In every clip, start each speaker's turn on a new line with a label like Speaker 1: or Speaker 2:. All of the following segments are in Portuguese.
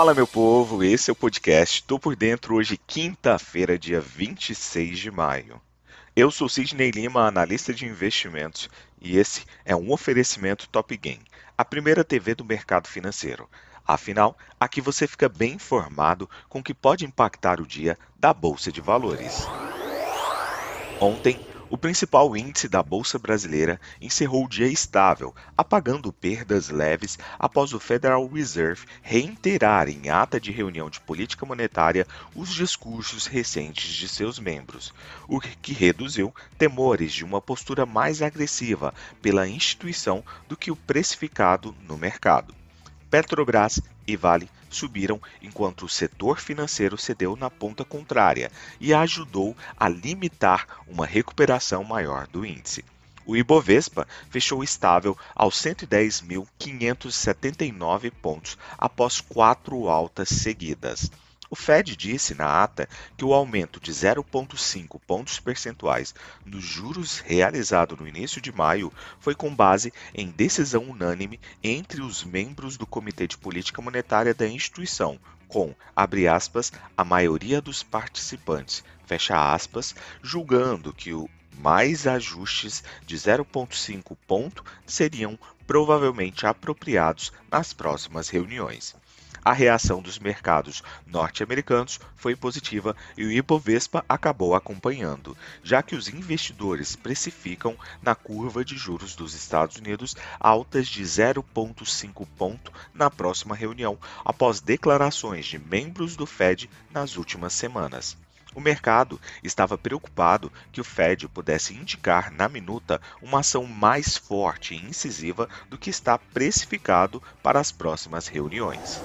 Speaker 1: Fala, meu povo, esse é o podcast Tô por Dentro, hoje, quinta-feira, dia 26 de maio. Eu sou Sidney Lima, analista de investimentos, e esse é um oferecimento Top Game, a primeira TV do mercado financeiro. Afinal, aqui você fica bem informado com o que pode impactar o dia da Bolsa de Valores. Ontem, o principal índice da Bolsa Brasileira encerrou o dia estável, apagando perdas leves após o Federal Reserve reiterar em ata de reunião de política monetária os discursos recentes de seus membros, o que reduziu temores de uma postura mais agressiva pela instituição do que o precificado no mercado. Petrobras e Vale subiram enquanto o setor financeiro cedeu na ponta contrária e ajudou a limitar uma recuperação maior do índice. O Ibovespa fechou estável aos 110.579 pontos após quatro altas seguidas. O Fed disse na ata que o aumento de 0,5 pontos percentuais nos juros realizado no início de maio foi com base em decisão unânime entre os membros do Comitê de Política Monetária da instituição, com, abre aspas, a maioria dos participantes, fecha aspas, julgando que o mais ajustes de 0,5 ponto seriam provavelmente apropriados nas próximas reuniões. A reação dos mercados norte-americanos foi positiva e o Ibovespa acabou acompanhando, já que os investidores precificam na curva de juros dos Estados Unidos altas de 0,5 ponto na próxima reunião, após declarações de membros do Fed nas últimas semanas. O mercado estava preocupado que o Fed pudesse indicar na minuta uma ação mais forte e incisiva do que está precificado para as próximas reuniões.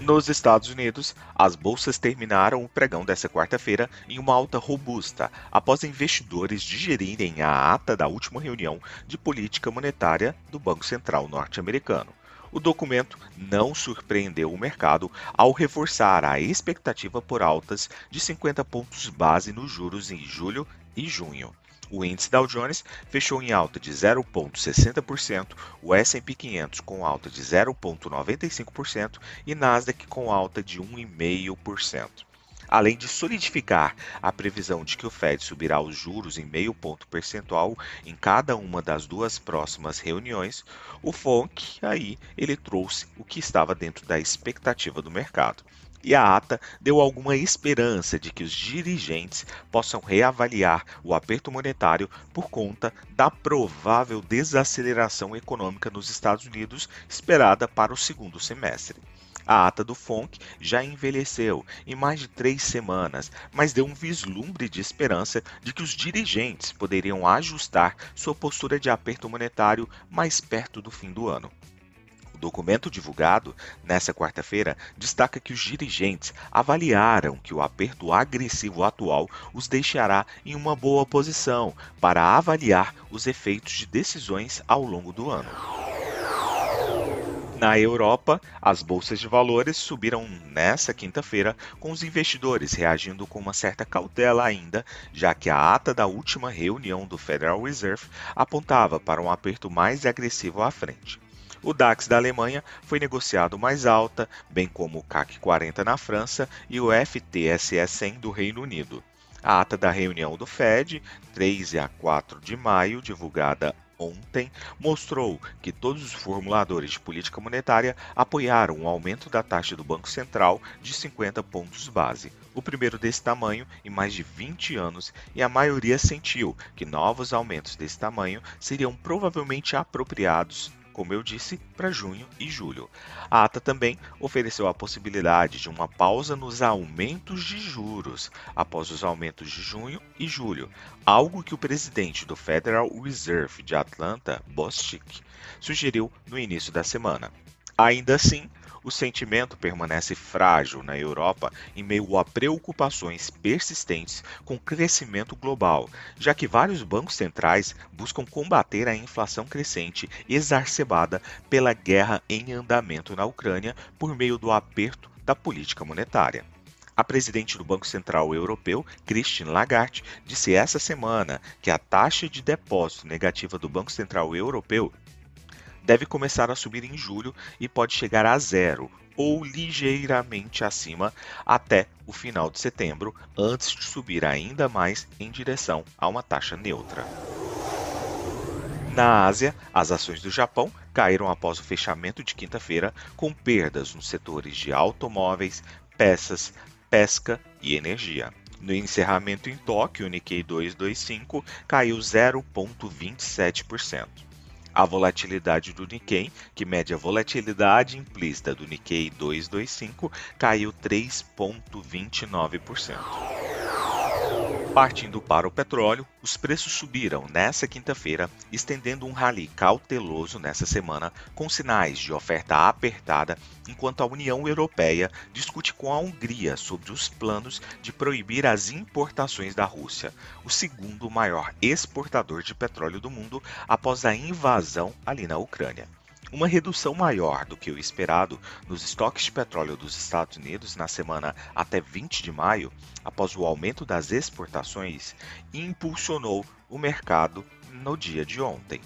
Speaker 1: Nos Estados Unidos, as bolsas terminaram o pregão dessa quarta-feira em uma alta robusta, após investidores digerirem a ata da última reunião de política monetária do Banco Central norte-americano. O documento não surpreendeu o mercado ao reforçar a expectativa por altas de 50 pontos base nos juros em julho e junho. O índice Dow Jones fechou em alta de 0,60%, o S&P 500 com alta de 0,95% e Nasdaq com alta de 1,5%. Além de solidificar a previsão de que o Fed subirá os juros em meio ponto percentual em cada uma das duas próximas reuniões, o FONC aí ele trouxe o que estava dentro da expectativa do mercado e a ata deu alguma esperança de que os dirigentes possam reavaliar o aperto monetário por conta da provável desaceleração econômica nos Estados Unidos esperada para o segundo semestre. A ata do FONC já envelheceu em mais de três semanas, mas deu um vislumbre de esperança de que os dirigentes poderiam ajustar sua postura de aperto monetário mais perto do fim do ano documento divulgado nesta quarta-feira destaca que os dirigentes avaliaram que o aperto agressivo atual os deixará em uma boa posição para avaliar os efeitos de decisões ao longo do ano. Na Europa, as bolsas de valores subiram nesta quinta-feira, com os investidores reagindo com uma certa cautela ainda, já que a ata da última reunião do Federal Reserve apontava para um aperto mais agressivo à frente. O DAX da Alemanha foi negociado mais alta, bem como o CAC 40 na França e o FTSE 100 do Reino Unido. A ata da reunião do Fed, 3 a 4 de maio, divulgada ontem, mostrou que todos os formuladores de política monetária apoiaram o aumento da taxa do Banco Central de 50 pontos base, o primeiro desse tamanho em mais de 20 anos, e a maioria sentiu que novos aumentos desse tamanho seriam provavelmente apropriados como eu disse, para junho e julho. A ata também ofereceu a possibilidade de uma pausa nos aumentos de juros após os aumentos de junho e julho, algo que o presidente do Federal Reserve de Atlanta, Bostic, sugeriu no início da semana. Ainda assim, o sentimento permanece frágil na Europa em meio a preocupações persistentes com o crescimento global, já que vários bancos centrais buscam combater a inflação crescente exacerbada pela guerra em andamento na Ucrânia por meio do aperto da política monetária. A presidente do Banco Central Europeu, Christine Lagarde, disse essa semana que a taxa de depósito negativa do Banco Central Europeu deve começar a subir em julho e pode chegar a zero ou ligeiramente acima até o final de setembro, antes de subir ainda mais em direção a uma taxa neutra. Na Ásia, as ações do Japão caíram após o fechamento de quinta-feira, com perdas nos setores de automóveis, peças, pesca e energia. No encerramento em Tóquio, o Nikkei 225 caiu 0,27%. A volatilidade do Nikkei, que mede a volatilidade implícita do Nikkei 225, caiu 3,29%. Partindo para o petróleo, os preços subiram nesta quinta-feira, estendendo um rally cauteloso nessa semana, com sinais de oferta apertada, enquanto a União Europeia discute com a Hungria sobre os planos de proibir as importações da Rússia, o segundo maior exportador de petróleo do mundo após a invasão ali na Ucrânia uma redução maior do que o esperado nos estoques de petróleo dos Estados Unidos na semana até 20 de maio, após o aumento das exportações, impulsionou o mercado no dia de ontem.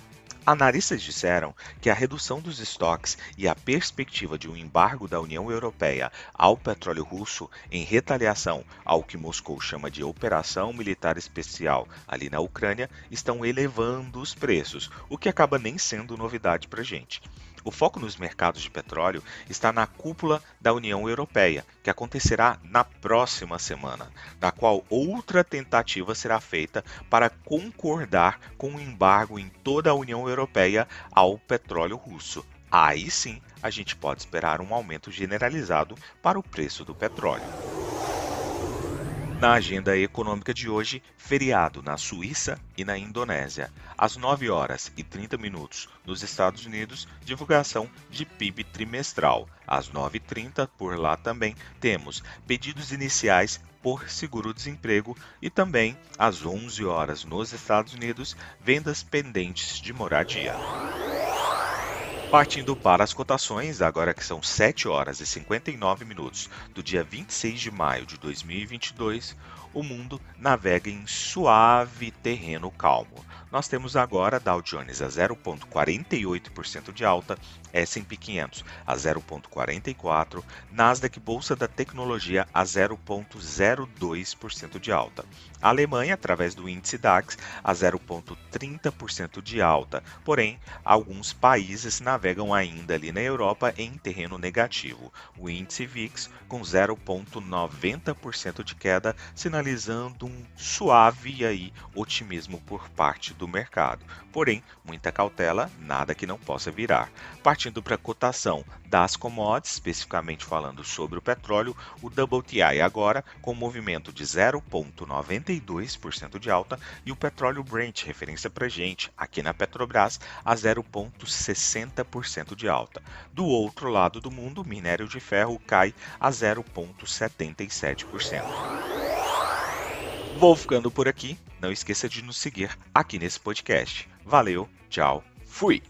Speaker 1: Analistas disseram que a redução dos estoques e a perspectiva de um embargo da União Europeia ao petróleo russo em retaliação ao que Moscou chama de operação militar especial ali na Ucrânia estão elevando os preços, o que acaba nem sendo novidade para gente. O foco nos mercados de petróleo está na cúpula da União Europeia, que acontecerá na próxima semana, na qual outra tentativa será feita para concordar com o embargo em toda a União Europeia ao petróleo russo. Aí sim, a gente pode esperar um aumento generalizado para o preço do petróleo. Na agenda econômica de hoje, feriado na Suíça e na Indonésia. Às 9 horas e 30 minutos nos Estados Unidos, divulgação de PIB trimestral. Às 9h30, por lá também, temos pedidos iniciais por seguro-desemprego e também às 11 horas nos Estados Unidos, vendas pendentes de moradia. Partindo para as cotações, agora que são 7 horas e 59 minutos do dia 26 de maio de 2022, o mundo navega em suave terreno calmo. Nós temos agora Dow Jones a 0,48% de alta, S&P 500 a 0,44%, Nasdaq Bolsa da Tecnologia a 0,02% de alta. A Alemanha, através do índice DAX, a 0,30% de alta. Porém, alguns países navegam ainda ali na Europa em terreno negativo. O índice VIX com 0,90% de queda, sinalizando um suave aí otimismo por parte do mercado. Porém, muita cautela, nada que não possa virar. Partindo para a cotação das commodities, especificamente falando sobre o petróleo, o WTI agora com movimento de 0,92% de alta e o petróleo Brent, referência para gente, aqui na Petrobras, a 0,60% de alta. Do outro lado do mundo, o minério de ferro cai a 0,77%. Vou ficando por aqui. Não esqueça de nos seguir aqui nesse podcast. Valeu, tchau, fui!